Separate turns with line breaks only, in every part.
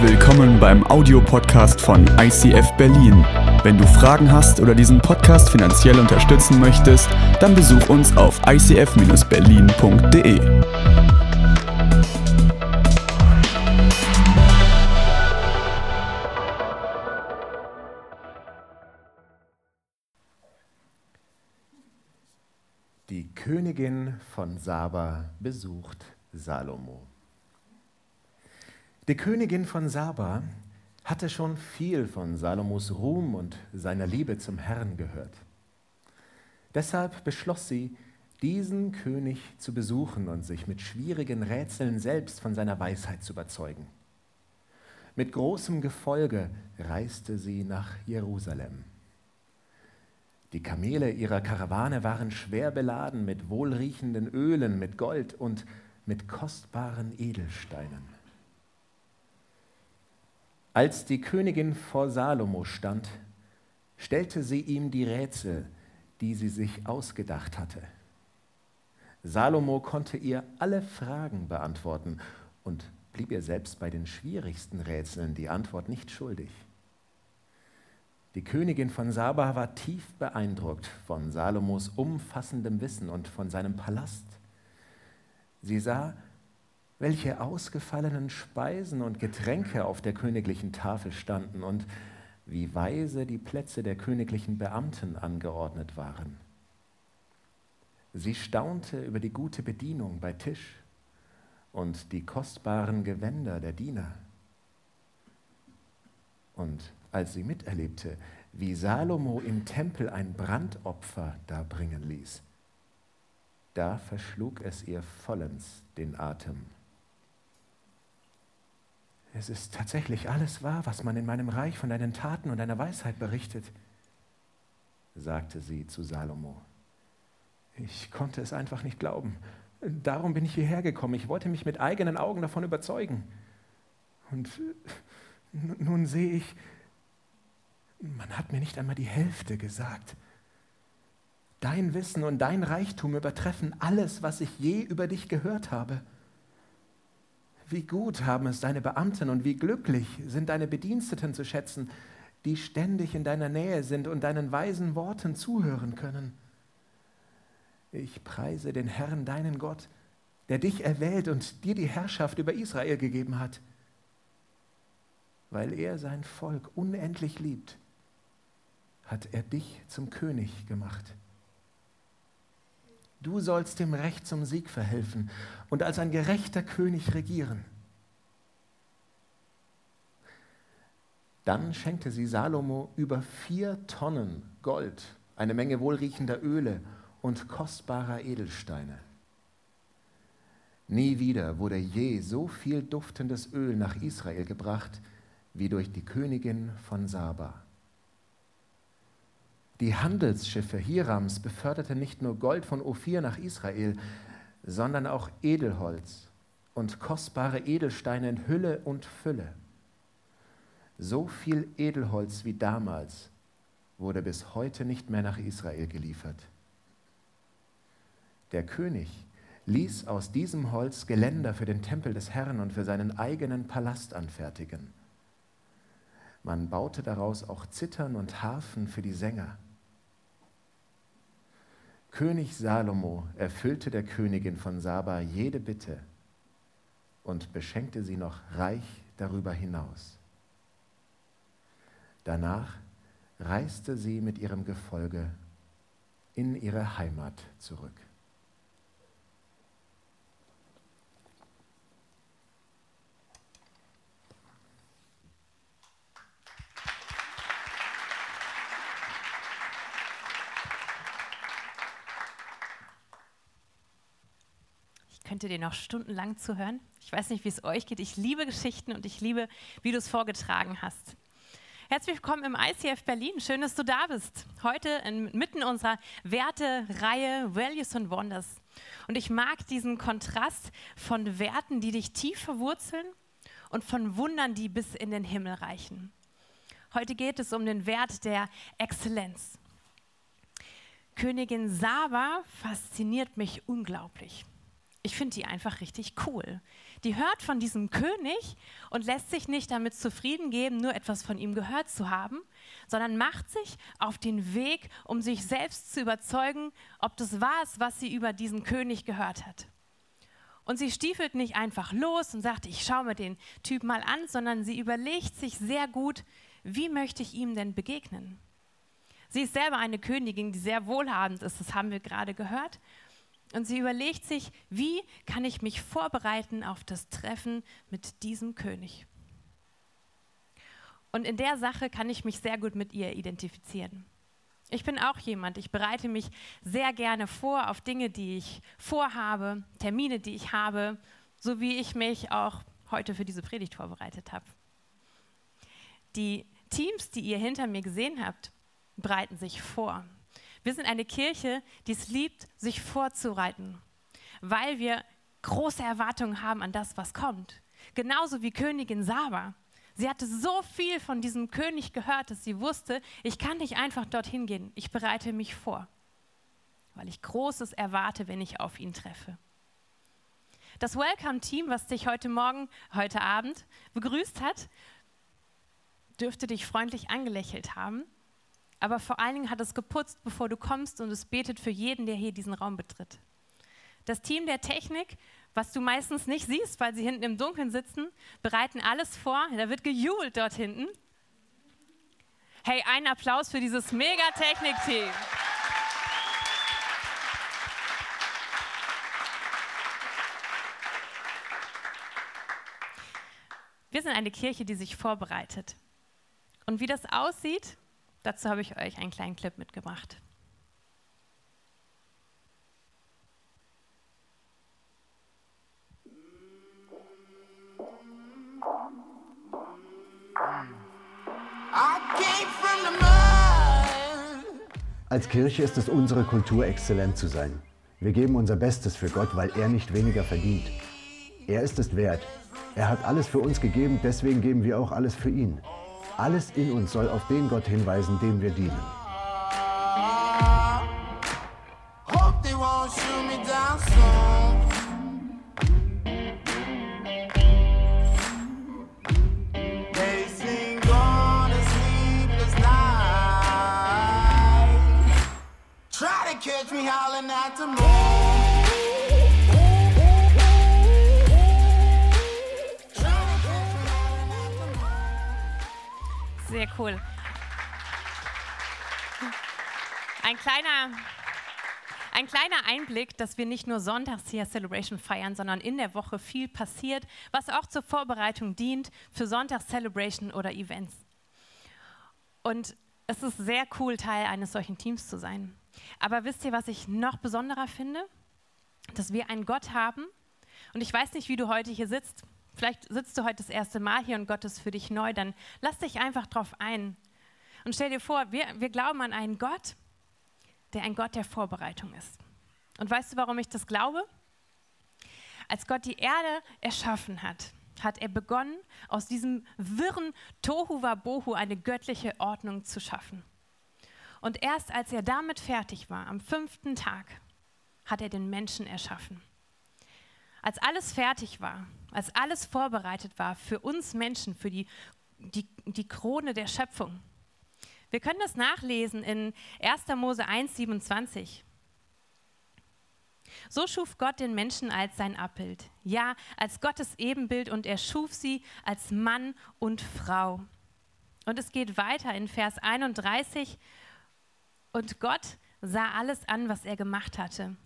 Willkommen beim Audiopodcast von ICF Berlin. Wenn du Fragen hast oder diesen Podcast finanziell unterstützen möchtest, dann besuch uns auf icf-berlin.de.
Die Königin von Saba besucht Salomo. Die Königin von Saba hatte schon viel von Salomos Ruhm und seiner Liebe zum Herrn gehört. Deshalb beschloss sie, diesen König zu besuchen und sich mit schwierigen Rätseln selbst von seiner Weisheit zu überzeugen. Mit großem Gefolge reiste sie nach Jerusalem. Die Kamele ihrer Karawane waren schwer beladen mit wohlriechenden Ölen, mit Gold und mit kostbaren Edelsteinen. Als die Königin vor Salomo stand, stellte sie ihm die Rätsel, die sie sich ausgedacht hatte. Salomo konnte ihr alle Fragen beantworten und blieb ihr selbst bei den schwierigsten Rätseln die Antwort nicht schuldig. Die Königin von Saba war tief beeindruckt von Salomos umfassendem Wissen und von seinem Palast. Sie sah, welche ausgefallenen Speisen und Getränke auf der königlichen Tafel standen und wie weise die Plätze der königlichen Beamten angeordnet waren. Sie staunte über die gute Bedienung bei Tisch und die kostbaren Gewänder der Diener. Und als sie miterlebte, wie Salomo im Tempel ein Brandopfer darbringen ließ, da verschlug es ihr vollends den Atem. Es ist tatsächlich alles wahr, was man in meinem Reich von deinen Taten und deiner Weisheit berichtet, sagte sie zu Salomo. Ich konnte es einfach nicht glauben. Darum bin ich hierher gekommen. Ich wollte mich mit eigenen Augen davon überzeugen. Und nun sehe ich, man hat mir nicht einmal die Hälfte gesagt. Dein Wissen und dein Reichtum übertreffen alles, was ich je über dich gehört habe. Wie gut haben es deine Beamten und wie glücklich sind deine Bediensteten zu schätzen, die ständig in deiner Nähe sind und deinen weisen Worten zuhören können. Ich preise den Herrn, deinen Gott, der dich erwählt und dir die Herrschaft über Israel gegeben hat, weil er sein Volk unendlich liebt hat er dich zum König gemacht. Du sollst dem Recht zum Sieg verhelfen und als ein gerechter König regieren. Dann schenkte sie Salomo über vier Tonnen Gold, eine Menge wohlriechender Öle und kostbarer Edelsteine. Nie wieder wurde je so viel duftendes Öl nach Israel gebracht wie durch die Königin von Saba. Die Handelsschiffe Hirams beförderten nicht nur Gold von Ophir nach Israel, sondern auch Edelholz und kostbare Edelsteine in Hülle und Fülle. So viel Edelholz wie damals wurde bis heute nicht mehr nach Israel geliefert. Der König ließ aus diesem Holz Geländer für den Tempel des Herrn und für seinen eigenen Palast anfertigen. Man baute daraus auch Zittern und Harfen für die Sänger. König Salomo erfüllte der Königin von Saba jede Bitte und beschenkte sie noch reich darüber hinaus. Danach reiste sie mit ihrem Gefolge in ihre Heimat zurück.
Könnte dir noch stundenlang zuhören. Ich weiß nicht, wie es euch geht. Ich liebe Geschichten und ich liebe, wie du es vorgetragen hast. Herzlich willkommen im ICF Berlin. Schön, dass du da bist. Heute inmitten unserer Werte-Reihe Values and Wonders. Und ich mag diesen Kontrast von Werten, die dich tief verwurzeln und von Wundern, die bis in den Himmel reichen. Heute geht es um den Wert der Exzellenz. Königin Saba fasziniert mich unglaublich. Ich finde die einfach richtig cool. Die hört von diesem König und lässt sich nicht damit zufrieden geben, nur etwas von ihm gehört zu haben, sondern macht sich auf den Weg, um sich selbst zu überzeugen, ob das wahr ist, was sie über diesen König gehört hat. Und sie stiefelt nicht einfach los und sagt, ich schaue mir den Typ mal an, sondern sie überlegt sich sehr gut, wie möchte ich ihm denn begegnen? Sie ist selber eine Königin, die sehr wohlhabend ist, das haben wir gerade gehört. Und sie überlegt sich, wie kann ich mich vorbereiten auf das Treffen mit diesem König? Und in der Sache kann ich mich sehr gut mit ihr identifizieren. Ich bin auch jemand, ich bereite mich sehr gerne vor auf Dinge, die ich vorhabe, Termine, die ich habe, so wie ich mich auch heute für diese Predigt vorbereitet habe. Die Teams, die ihr hinter mir gesehen habt, bereiten sich vor. Wir sind eine Kirche, die es liebt, sich vorzureiten, weil wir große Erwartungen haben an das, was kommt. Genauso wie Königin Saba. Sie hatte so viel von diesem König gehört, dass sie wusste, ich kann nicht einfach dorthin gehen, ich bereite mich vor, weil ich Großes erwarte, wenn ich auf ihn treffe. Das Welcome-Team, was dich heute Morgen, heute Abend begrüßt hat, dürfte dich freundlich angelächelt haben aber vor allen Dingen hat es geputzt, bevor du kommst und es betet für jeden, der hier diesen Raum betritt. Das Team der Technik, was du meistens nicht siehst, weil sie hinten im Dunkeln sitzen, bereiten alles vor. Da wird gejubelt dort hinten. Hey, einen Applaus für dieses Mega-Technik-Team. Wir sind eine Kirche, die sich vorbereitet. Und wie das aussieht, Dazu habe ich euch einen kleinen Clip mitgebracht.
Als Kirche ist es unsere Kultur, exzellent zu sein. Wir geben unser Bestes für Gott, weil er nicht weniger verdient. Er ist es wert. Er hat alles für uns gegeben, deswegen geben wir auch alles für ihn. Alles in uns soll auf den Gott hinweisen, dem wir dienen.
Cool. Ein kleiner, ein kleiner Einblick, dass wir nicht nur sonntags hier Celebration feiern, sondern in der Woche viel passiert, was auch zur Vorbereitung dient für Sonntags Celebration oder Events. Und es ist sehr cool, Teil eines solchen Teams zu sein. Aber wisst ihr, was ich noch besonderer finde? Dass wir einen Gott haben. Und ich weiß nicht, wie du heute hier sitzt. Vielleicht sitzt du heute das erste Mal hier und Gott ist für dich neu, dann lass dich einfach drauf ein. Und stell dir vor, wir, wir glauben an einen Gott, der ein Gott der Vorbereitung ist. Und weißt du, warum ich das glaube? Als Gott die Erde erschaffen hat, hat er begonnen, aus diesem wirren Tohu Wabohu eine göttliche Ordnung zu schaffen. Und erst als er damit fertig war, am fünften Tag, hat er den Menschen erschaffen. Als alles fertig war, als alles vorbereitet war für uns Menschen, für die, die, die Krone der Schöpfung. Wir können das nachlesen in 1. Mose 1, 27. So schuf Gott den Menschen als sein Abbild, ja, als Gottes Ebenbild und er schuf sie als Mann und Frau. Und es geht weiter in Vers 31. Und Gott sah alles an, was er gemacht hatte.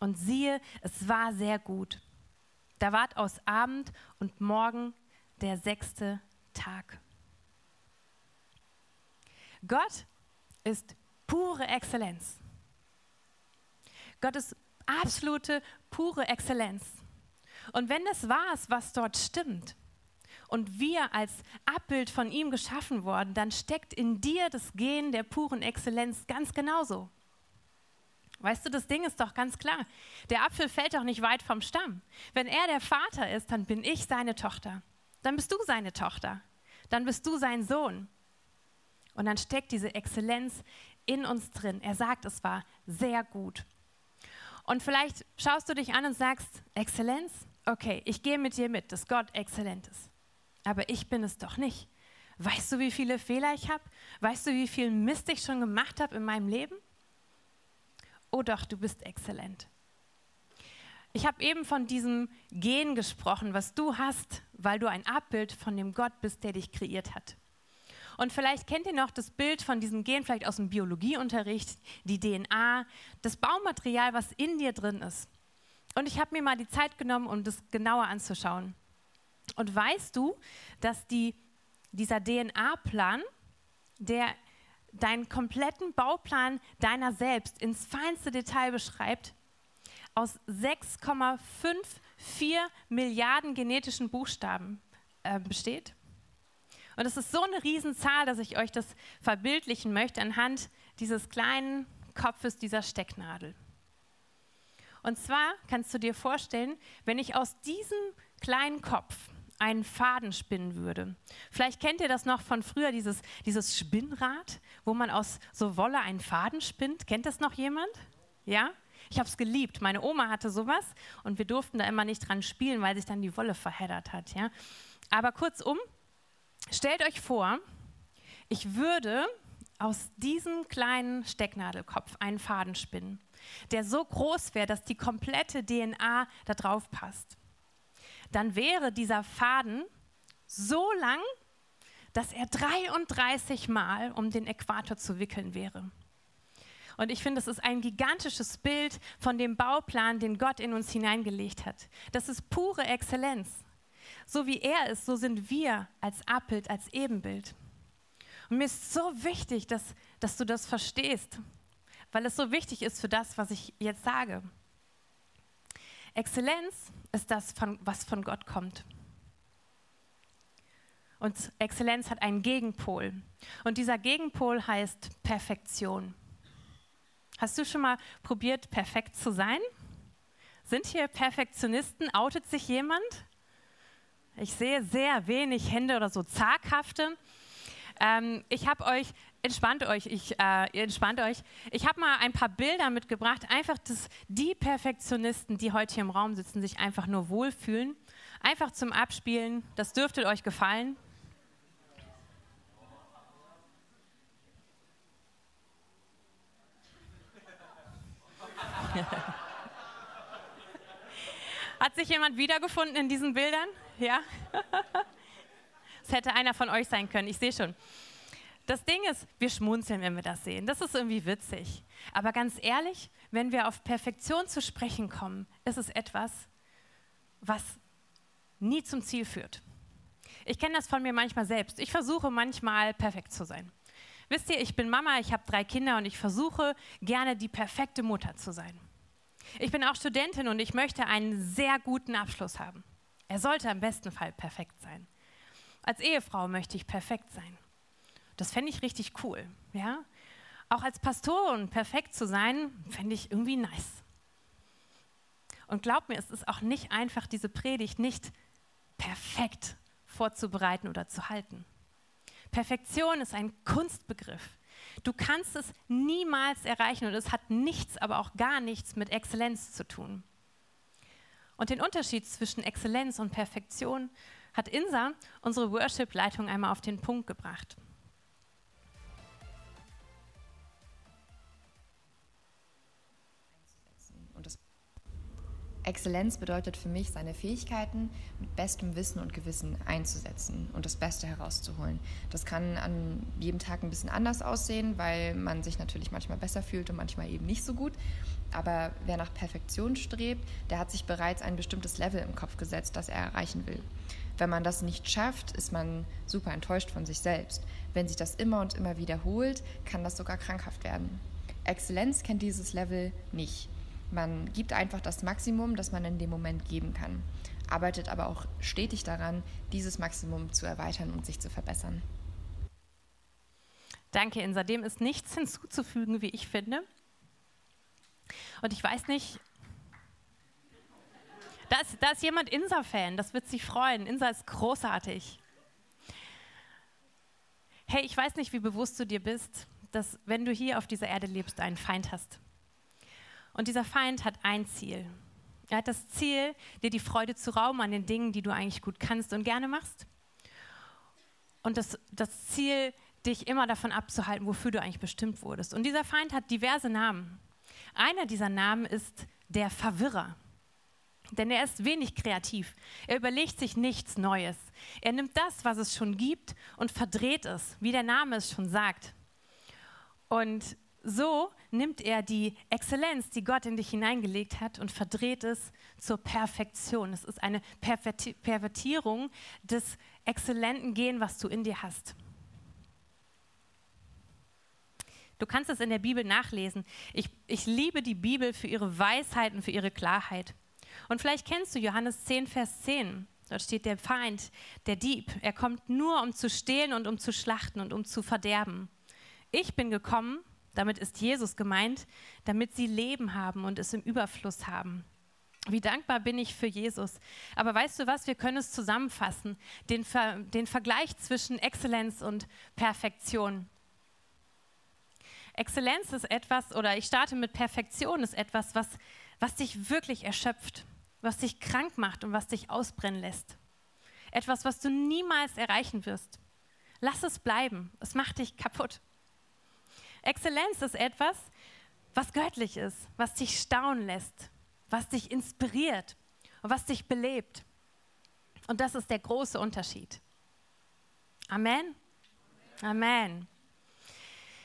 Und siehe, es war sehr gut. Da ward aus Abend und Morgen der sechste Tag. Gott ist pure Exzellenz. Gott ist absolute, pure Exzellenz. Und wenn es wahr ist, was dort stimmt, und wir als Abbild von ihm geschaffen worden, dann steckt in dir das Gen der puren Exzellenz ganz genauso. Weißt du, das Ding ist doch ganz klar. Der Apfel fällt doch nicht weit vom Stamm. Wenn er der Vater ist, dann bin ich seine Tochter. Dann bist du seine Tochter. Dann bist du sein Sohn. Und dann steckt diese Exzellenz in uns drin. Er sagt, es war sehr gut. Und vielleicht schaust du dich an und sagst, Exzellenz, okay, ich gehe mit dir mit, dass Gott exzellent ist. Aber ich bin es doch nicht. Weißt du, wie viele Fehler ich habe? Weißt du, wie viel Mist ich schon gemacht habe in meinem Leben? Oh doch, du bist exzellent. Ich habe eben von diesem Gen gesprochen, was du hast, weil du ein Abbild von dem Gott bist, der dich kreiert hat. Und vielleicht kennt ihr noch das Bild von diesem Gen, vielleicht aus dem Biologieunterricht, die DNA, das Baumaterial, was in dir drin ist. Und ich habe mir mal die Zeit genommen, um das genauer anzuschauen. Und weißt du, dass die, dieser DNA-Plan, der deinen kompletten Bauplan deiner selbst ins feinste Detail beschreibt, aus 6,54 Milliarden genetischen Buchstaben äh, besteht. Und es ist so eine Riesenzahl, dass ich euch das verbildlichen möchte anhand dieses kleinen Kopfes dieser Stecknadel. Und zwar kannst du dir vorstellen, wenn ich aus diesem kleinen Kopf einen Faden spinnen würde. Vielleicht kennt ihr das noch von früher, dieses, dieses Spinnrad, wo man aus so Wolle einen Faden spinnt. Kennt das noch jemand? Ja? Ich habe es geliebt. Meine Oma hatte sowas und wir durften da immer nicht dran spielen, weil sich dann die Wolle verheddert hat. Ja? Aber kurzum, stellt euch vor, ich würde aus diesem kleinen Stecknadelkopf einen Faden spinnen, der so groß wäre, dass die komplette DNA da drauf passt dann wäre dieser Faden so lang, dass er 33 Mal um den Äquator zu wickeln wäre. Und ich finde, das ist ein gigantisches Bild von dem Bauplan, den Gott in uns hineingelegt hat. Das ist pure Exzellenz. So wie er ist, so sind wir als Abbild, als Ebenbild. Und mir ist so wichtig, dass, dass du das verstehst, weil es so wichtig ist für das, was ich jetzt sage. Exzellenz ist das, was von Gott kommt. Und Exzellenz hat einen Gegenpol. Und dieser Gegenpol heißt Perfektion. Hast du schon mal probiert, perfekt zu sein? Sind hier Perfektionisten? Outet sich jemand? Ich sehe sehr wenig Hände oder so zaghafte. Ähm, ich habe euch, entspannt euch, ich, äh, entspannt euch. Ich habe mal ein paar Bilder mitgebracht, einfach, dass die Perfektionisten, die heute hier im Raum sitzen, sich einfach nur wohlfühlen. Einfach zum Abspielen, das dürfte euch gefallen. Hat sich jemand wiedergefunden in diesen Bildern? Ja? Es hätte einer von euch sein können, ich sehe schon. Das Ding ist, wir schmunzeln, wenn wir das sehen. Das ist irgendwie witzig. Aber ganz ehrlich, wenn wir auf Perfektion zu sprechen kommen, ist es etwas, was nie zum Ziel führt. Ich kenne das von mir manchmal selbst. Ich versuche manchmal perfekt zu sein. Wisst ihr, ich bin Mama, ich habe drei Kinder und ich versuche gerne die perfekte Mutter zu sein. Ich bin auch Studentin und ich möchte einen sehr guten Abschluss haben. Er sollte im besten Fall perfekt sein. Als Ehefrau möchte ich perfekt sein. Das fände ich richtig cool. Ja? Auch als Pastorin perfekt zu sein, fände ich irgendwie nice. Und glaub mir, es ist auch nicht einfach, diese Predigt nicht perfekt vorzubereiten oder zu halten. Perfektion ist ein Kunstbegriff. Du kannst es niemals erreichen und es hat nichts, aber auch gar nichts mit Exzellenz zu tun. Und den Unterschied zwischen Exzellenz und Perfektion hat Insa, unsere Worship-Leitung, einmal auf den Punkt gebracht.
Exzellenz bedeutet für mich, seine Fähigkeiten mit bestem Wissen und Gewissen einzusetzen und das Beste herauszuholen. Das kann an jedem Tag ein bisschen anders aussehen, weil man sich natürlich manchmal besser fühlt und manchmal eben nicht so gut. Aber wer nach Perfektion strebt, der hat sich bereits ein bestimmtes Level im Kopf gesetzt, das er erreichen will. Wenn man das nicht schafft, ist man super enttäuscht von sich selbst. Wenn sich das immer und immer wiederholt, kann das sogar krankhaft werden. Exzellenz kennt dieses Level nicht. Man gibt einfach das Maximum, das man in dem Moment geben kann, arbeitet aber auch stetig daran, dieses Maximum zu erweitern und sich zu verbessern.
Danke, Insa. Dem ist nichts hinzuzufügen, wie ich finde. Und ich weiß nicht, da ist, da ist jemand Insa-Fan, das wird sich freuen. Insa ist großartig. Hey, ich weiß nicht, wie bewusst du dir bist, dass wenn du hier auf dieser Erde lebst, einen Feind hast. Und dieser Feind hat ein Ziel. Er hat das Ziel, dir die Freude zu rauben an den Dingen, die du eigentlich gut kannst und gerne machst. Und das, das Ziel, dich immer davon abzuhalten, wofür du eigentlich bestimmt wurdest. Und dieser Feind hat diverse Namen. Einer dieser Namen ist der Verwirrer. Denn er ist wenig kreativ. Er überlegt sich nichts Neues. Er nimmt das, was es schon gibt, und verdreht es, wie der Name es schon sagt. Und so nimmt er die Exzellenz, die Gott in dich hineingelegt hat, und verdreht es zur Perfektion. Es ist eine Pervertierung des exzellenten Gehen, was du in dir hast. Du kannst es in der Bibel nachlesen. Ich, ich liebe die Bibel für ihre Weisheit und für ihre Klarheit. Und vielleicht kennst du Johannes 10, Vers 10. Dort steht der Feind, der Dieb. Er kommt nur, um zu stehlen und um zu schlachten und um zu verderben. Ich bin gekommen, damit ist Jesus gemeint, damit sie Leben haben und es im Überfluss haben. Wie dankbar bin ich für Jesus. Aber weißt du was, wir können es zusammenfassen, den, Ver den Vergleich zwischen Exzellenz und Perfektion. Exzellenz ist etwas, oder ich starte mit Perfektion, ist etwas, was, was dich wirklich erschöpft, was dich krank macht und was dich ausbrennen lässt. Etwas, was du niemals erreichen wirst. Lass es bleiben, es macht dich kaputt. Exzellenz ist etwas, was göttlich ist, was dich staunen lässt, was dich inspiriert und was dich belebt. Und das ist der große Unterschied. Amen. Amen.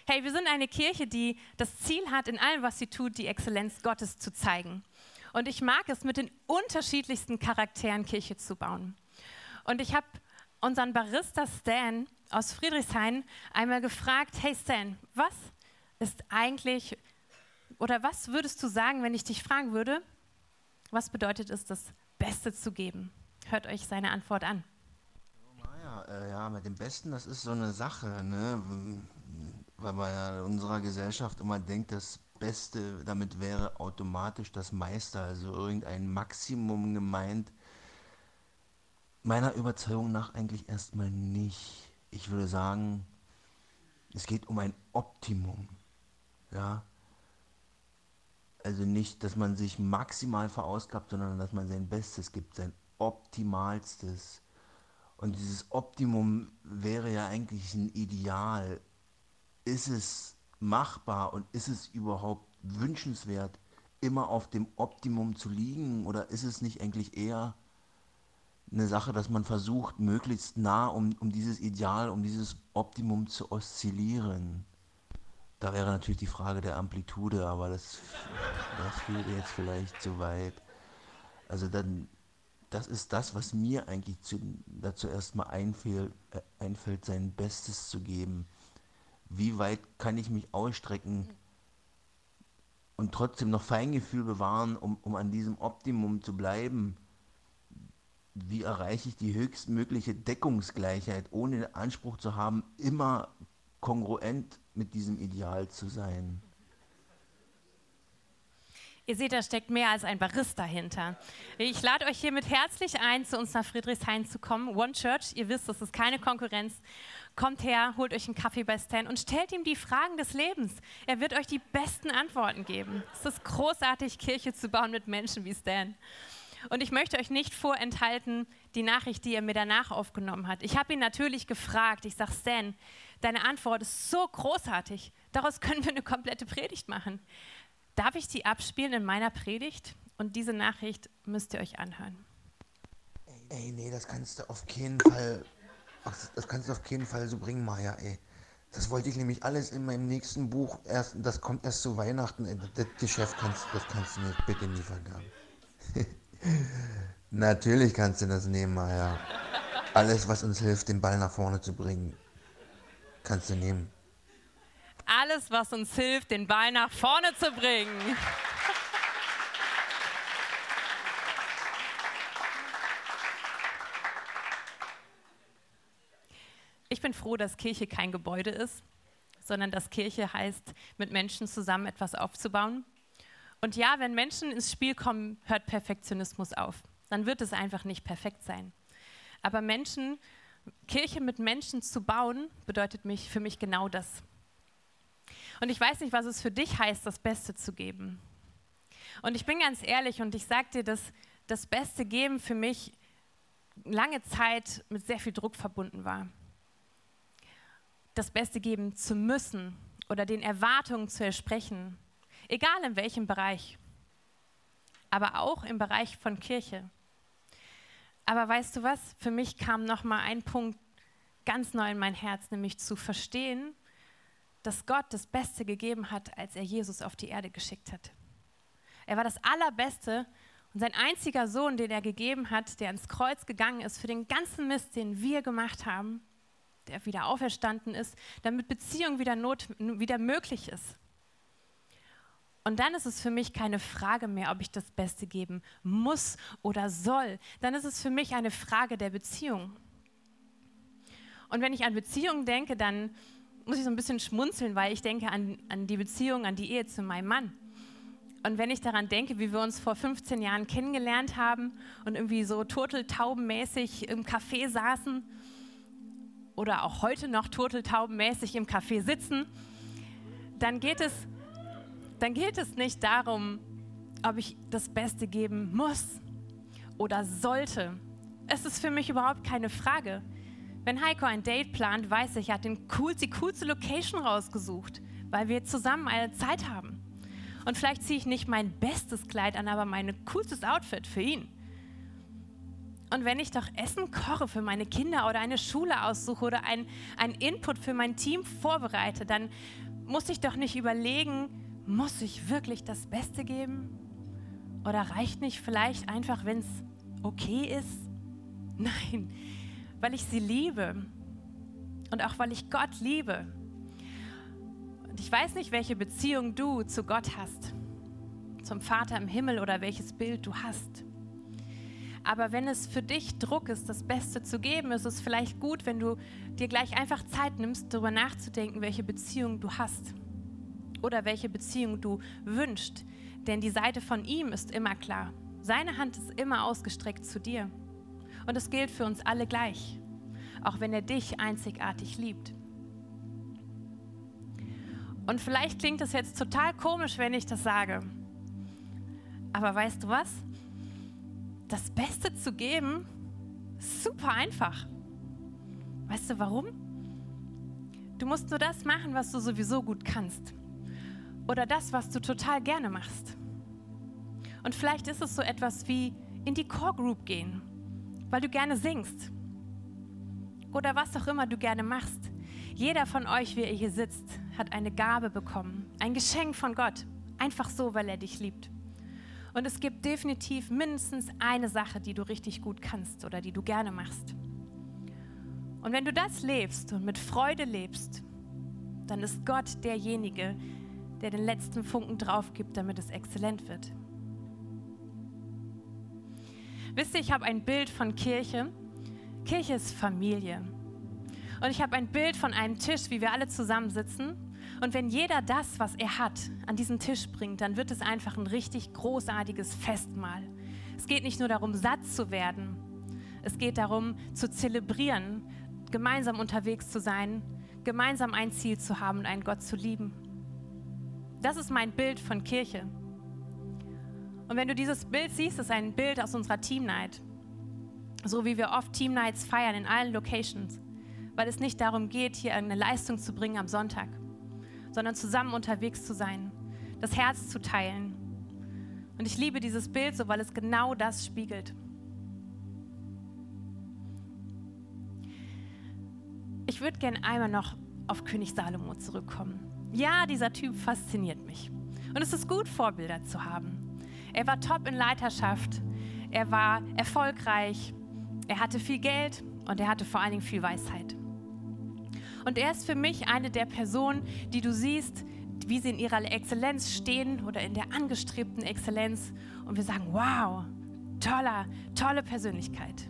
Hey, wir sind eine Kirche, die das Ziel hat, in allem, was sie tut, die Exzellenz Gottes zu zeigen. Und ich mag es, mit den unterschiedlichsten Charakteren Kirche zu bauen. Und ich habe unseren Barista Stan aus Friedrichshain einmal gefragt, hey Stan, was ist eigentlich, oder was würdest du sagen, wenn ich dich fragen würde, was bedeutet es, das Beste zu geben? Hört euch seine Antwort an.
Naja, äh, ja, mit dem Besten, das ist so eine Sache. Ne? weil man ja in unserer Gesellschaft immer denkt, das Beste damit wäre automatisch das Meister, also irgendein Maximum gemeint. Meiner Überzeugung nach eigentlich erstmal nicht. Ich würde sagen, es geht um ein Optimum. Ja? Also nicht, dass man sich maximal verausgabt, sondern dass man sein Bestes gibt, sein Optimalstes. Und dieses Optimum wäre ja eigentlich ein Ideal, ist es machbar und ist es überhaupt wünschenswert, immer auf dem Optimum zu liegen oder ist es nicht eigentlich eher eine Sache, dass man versucht, möglichst nah um, um dieses Ideal, um dieses Optimum zu oszillieren? Da wäre natürlich die Frage der Amplitude, aber das, das führt jetzt vielleicht zu weit. Also dann, das ist das, was mir eigentlich zu, dazu erstmal einfällt, äh, einfällt, sein Bestes zu geben wie weit kann ich mich ausstrecken und trotzdem noch Feingefühl bewahren, um, um an diesem Optimum zu bleiben. Wie erreiche ich die höchstmögliche Deckungsgleichheit, ohne den Anspruch zu haben, immer kongruent mit diesem Ideal zu sein?
Ihr seht, da steckt mehr als ein Barista hinter. Ich lade euch hiermit herzlich ein, zu uns nach Friedrichshain zu kommen. One Church, ihr wisst, das ist keine Konkurrenz. Kommt her, holt euch einen Kaffee bei Stan und stellt ihm die Fragen des Lebens. Er wird euch die besten Antworten geben. Es ist großartig, Kirche zu bauen mit Menschen wie Stan. Und ich möchte euch nicht vorenthalten, die Nachricht, die er mir danach aufgenommen hat. Ich habe ihn natürlich gefragt. Ich sage, Stan, deine Antwort ist so großartig. Daraus können wir eine komplette Predigt machen. Darf ich die abspielen in meiner Predigt? Und diese Nachricht müsst ihr euch anhören.
Ey, nee, das kannst du auf keinen Fall. Ach, das kannst du auf keinen Fall so bringen, Maja, ey. Das wollte ich nämlich alles in meinem nächsten Buch erst, das kommt erst zu Weihnachten. Ey, das Geschäft kannst, das kannst du mir bitte nie vergaben. Natürlich kannst du das nehmen, Maja. Alles, was uns hilft, den Ball nach vorne zu bringen, kannst du nehmen
alles, was uns hilft, den Ball nach vorne zu bringen. Ich bin froh, dass Kirche kein Gebäude ist, sondern dass Kirche heißt, mit Menschen zusammen etwas aufzubauen. Und ja, wenn Menschen ins Spiel kommen, hört Perfektionismus auf. Dann wird es einfach nicht perfekt sein. Aber Menschen, Kirche mit Menschen zu bauen, bedeutet mich, für mich genau das. Und ich weiß nicht, was es für dich heißt, das Beste zu geben. Und ich bin ganz ehrlich und ich sage dir, dass das beste Geben für mich lange Zeit mit sehr viel Druck verbunden war. Das Beste geben zu müssen oder den Erwartungen zu entsprechen, egal in welchem Bereich, aber auch im Bereich von Kirche. Aber weißt du was? Für mich kam noch mal ein Punkt ganz neu in mein Herz, nämlich zu verstehen, dass Gott das Beste gegeben hat, als er Jesus auf die Erde geschickt hat. Er war das Allerbeste und sein einziger Sohn, den er gegeben hat, der ans Kreuz gegangen ist für den ganzen Mist, den wir gemacht haben, der wieder auferstanden ist, damit Beziehung wieder, not, wieder möglich ist. Und dann ist es für mich keine Frage mehr, ob ich das Beste geben muss oder soll. Dann ist es für mich eine Frage der Beziehung. Und wenn ich an Beziehungen denke, dann muss ich so ein bisschen schmunzeln, weil ich denke an, an die Beziehung, an die Ehe zu meinem Mann. Und wenn ich daran denke, wie wir uns vor 15 Jahren kennengelernt haben und irgendwie so turteltaubenmäßig im Café saßen oder auch heute noch turteltaubenmäßig im Café sitzen, dann geht es, dann geht es nicht darum, ob ich das Beste geben muss oder sollte. Es ist für mich überhaupt keine Frage. Wenn Heiko ein Date plant, weiß ich, er hat den coolste, die coolste Location rausgesucht, weil wir zusammen eine Zeit haben. Und vielleicht ziehe ich nicht mein bestes Kleid an, aber mein coolstes Outfit für ihn. Und wenn ich doch Essen koche für meine Kinder oder eine Schule aussuche oder einen Input für mein Team vorbereite, dann muss ich doch nicht überlegen, muss ich wirklich das Beste geben? Oder reicht nicht vielleicht einfach, wenn es okay ist? Nein, weil ich sie liebe und auch weil ich Gott liebe und ich weiß nicht, welche Beziehung du zu Gott hast, zum Vater im Himmel oder welches Bild du hast. Aber wenn es für dich Druck ist, das Beste zu geben, ist es vielleicht gut, wenn du dir gleich einfach Zeit nimmst, darüber nachzudenken, welche Beziehung du hast oder welche Beziehung du wünschst. Denn die Seite von ihm ist immer klar. Seine Hand ist immer ausgestreckt zu dir. Und es gilt für uns alle gleich, auch wenn er dich einzigartig liebt. Und vielleicht klingt es jetzt total komisch, wenn ich das sage. Aber weißt du was? Das Beste zu geben, ist super einfach. Weißt du warum? Du musst nur das machen, was du sowieso gut kannst. Oder das, was du total gerne machst. Und vielleicht ist es so etwas wie in die Core Group gehen, weil du gerne singst. Oder was auch immer du gerne machst. Jeder von euch, wie ihr hier sitzt, hat eine Gabe bekommen, ein Geschenk von Gott, einfach so, weil er dich liebt. Und es gibt definitiv mindestens eine Sache, die du richtig gut kannst oder die du gerne machst. Und wenn du das lebst und mit Freude lebst, dann ist Gott derjenige, der den letzten Funken drauf gibt, damit es exzellent wird. Wisst ihr, ich habe ein Bild von Kirche. Kirche ist Familie. Und ich habe ein Bild von einem Tisch, wie wir alle zusammensitzen und wenn jeder das, was er hat, an diesen Tisch bringt, dann wird es einfach ein richtig großartiges Festmahl. Es geht nicht nur darum, satt zu werden. Es geht darum, zu zelebrieren, gemeinsam unterwegs zu sein, gemeinsam ein Ziel zu haben und einen Gott zu lieben. Das ist mein Bild von Kirche. Und wenn du dieses Bild siehst, ist ein Bild aus unserer Team Night. So wie wir oft Team Nights feiern in allen Locations. Weil es nicht darum geht, hier eine Leistung zu bringen am Sonntag sondern zusammen unterwegs zu sein, das Herz zu teilen. Und ich liebe dieses Bild so, weil es genau das spiegelt. Ich würde gerne einmal noch auf König Salomo zurückkommen. Ja, dieser Typ fasziniert mich. Und es ist gut, Vorbilder zu haben. Er war top in Leiterschaft, er war erfolgreich, er hatte viel Geld und er hatte vor allen Dingen viel Weisheit. Und er ist für mich eine der Personen, die du siehst, wie sie in ihrer Exzellenz stehen oder in der angestrebten Exzellenz. Und wir sagen, wow, toller, tolle Persönlichkeit.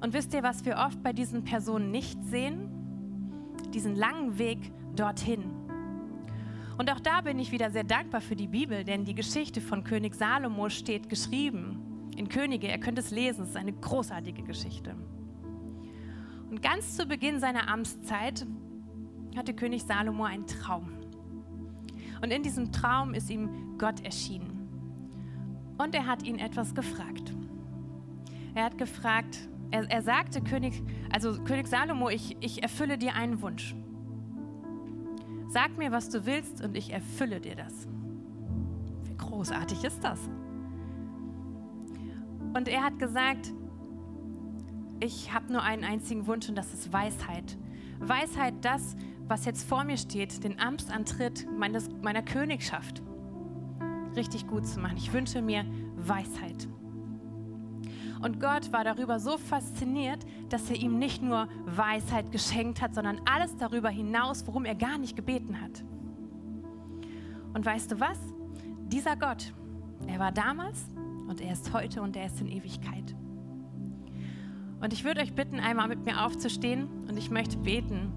Und wisst ihr, was wir oft bei diesen Personen nicht sehen? Diesen langen Weg dorthin. Und auch da bin ich wieder sehr dankbar für die Bibel, denn die Geschichte von König Salomo steht geschrieben in Könige. Ihr könnt es lesen, es ist eine großartige Geschichte. Und ganz zu Beginn seiner Amtszeit hatte König Salomo einen Traum. Und in diesem Traum ist ihm Gott erschienen. Und er hat ihn etwas gefragt. Er hat gefragt, er, er sagte König, also König Salomo, ich, ich erfülle dir einen Wunsch. Sag mir, was du willst und ich erfülle dir das. Wie großartig ist das? Und er hat gesagt, ich habe nur einen einzigen Wunsch und das ist Weisheit. Weisheit, das, was jetzt vor mir steht, den Amtsantritt meines, meiner Königschaft richtig gut zu machen. Ich wünsche mir Weisheit. Und Gott war darüber so fasziniert, dass er ihm nicht nur Weisheit geschenkt hat, sondern alles darüber hinaus, worum er gar nicht gebeten hat. Und weißt du was? Dieser Gott, er war damals und er ist heute und er ist in Ewigkeit. Und ich würde euch bitten, einmal mit mir aufzustehen und ich möchte beten.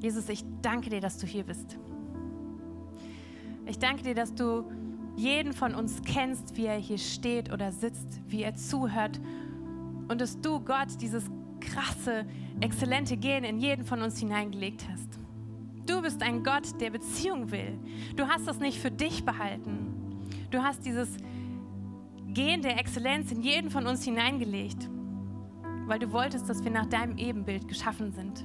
Jesus, ich danke dir, dass du hier bist. Ich danke dir, dass du jeden von uns kennst, wie er hier steht oder sitzt, wie er zuhört und dass du, Gott, dieses krasse, exzellente Gen in jeden von uns hineingelegt hast. Du bist ein Gott, der Beziehung will. Du hast das nicht für dich behalten. Du hast dieses Gen der Exzellenz in jeden von uns hineingelegt, weil du wolltest, dass wir nach deinem Ebenbild geschaffen sind.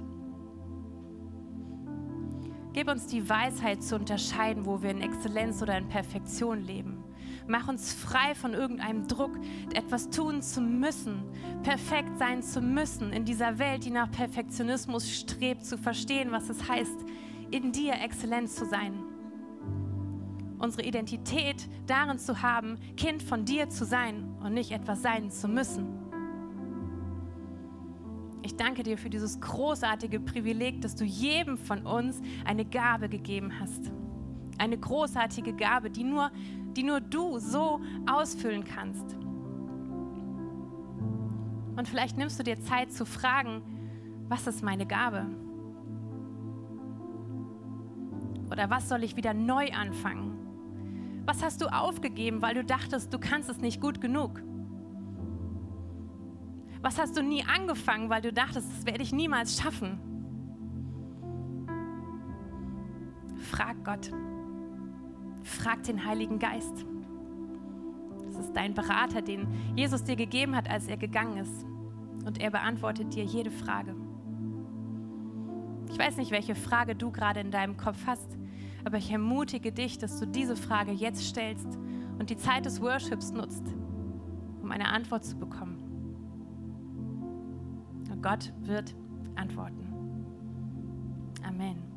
Gib uns die Weisheit zu unterscheiden, wo wir in Exzellenz oder in Perfektion leben. Mach uns frei von irgendeinem Druck, etwas tun zu müssen, perfekt sein zu müssen in dieser Welt, die nach Perfektionismus strebt, zu verstehen, was es heißt, in dir Exzellenz zu sein. Unsere Identität darin zu haben, Kind von dir zu sein und nicht etwas sein zu müssen. Ich danke dir für dieses großartige Privileg, dass du jedem von uns eine Gabe gegeben hast. Eine großartige Gabe, die nur, die nur du so ausfüllen kannst. Und vielleicht nimmst du dir Zeit zu fragen, was ist meine Gabe? Oder was soll ich wieder neu anfangen? Was hast du aufgegeben, weil du dachtest, du kannst es nicht gut genug? Was hast du nie angefangen, weil du dachtest, das werde ich niemals schaffen? Frag Gott. Frag den Heiligen Geist. Das ist dein Berater, den Jesus dir gegeben hat, als er gegangen ist. Und er beantwortet dir jede Frage. Ich weiß nicht, welche Frage du gerade in deinem Kopf hast, aber ich ermutige dich, dass du diese Frage jetzt stellst und die Zeit des Worships nutzt, um eine Antwort zu bekommen. Gott wird antworten. Amen.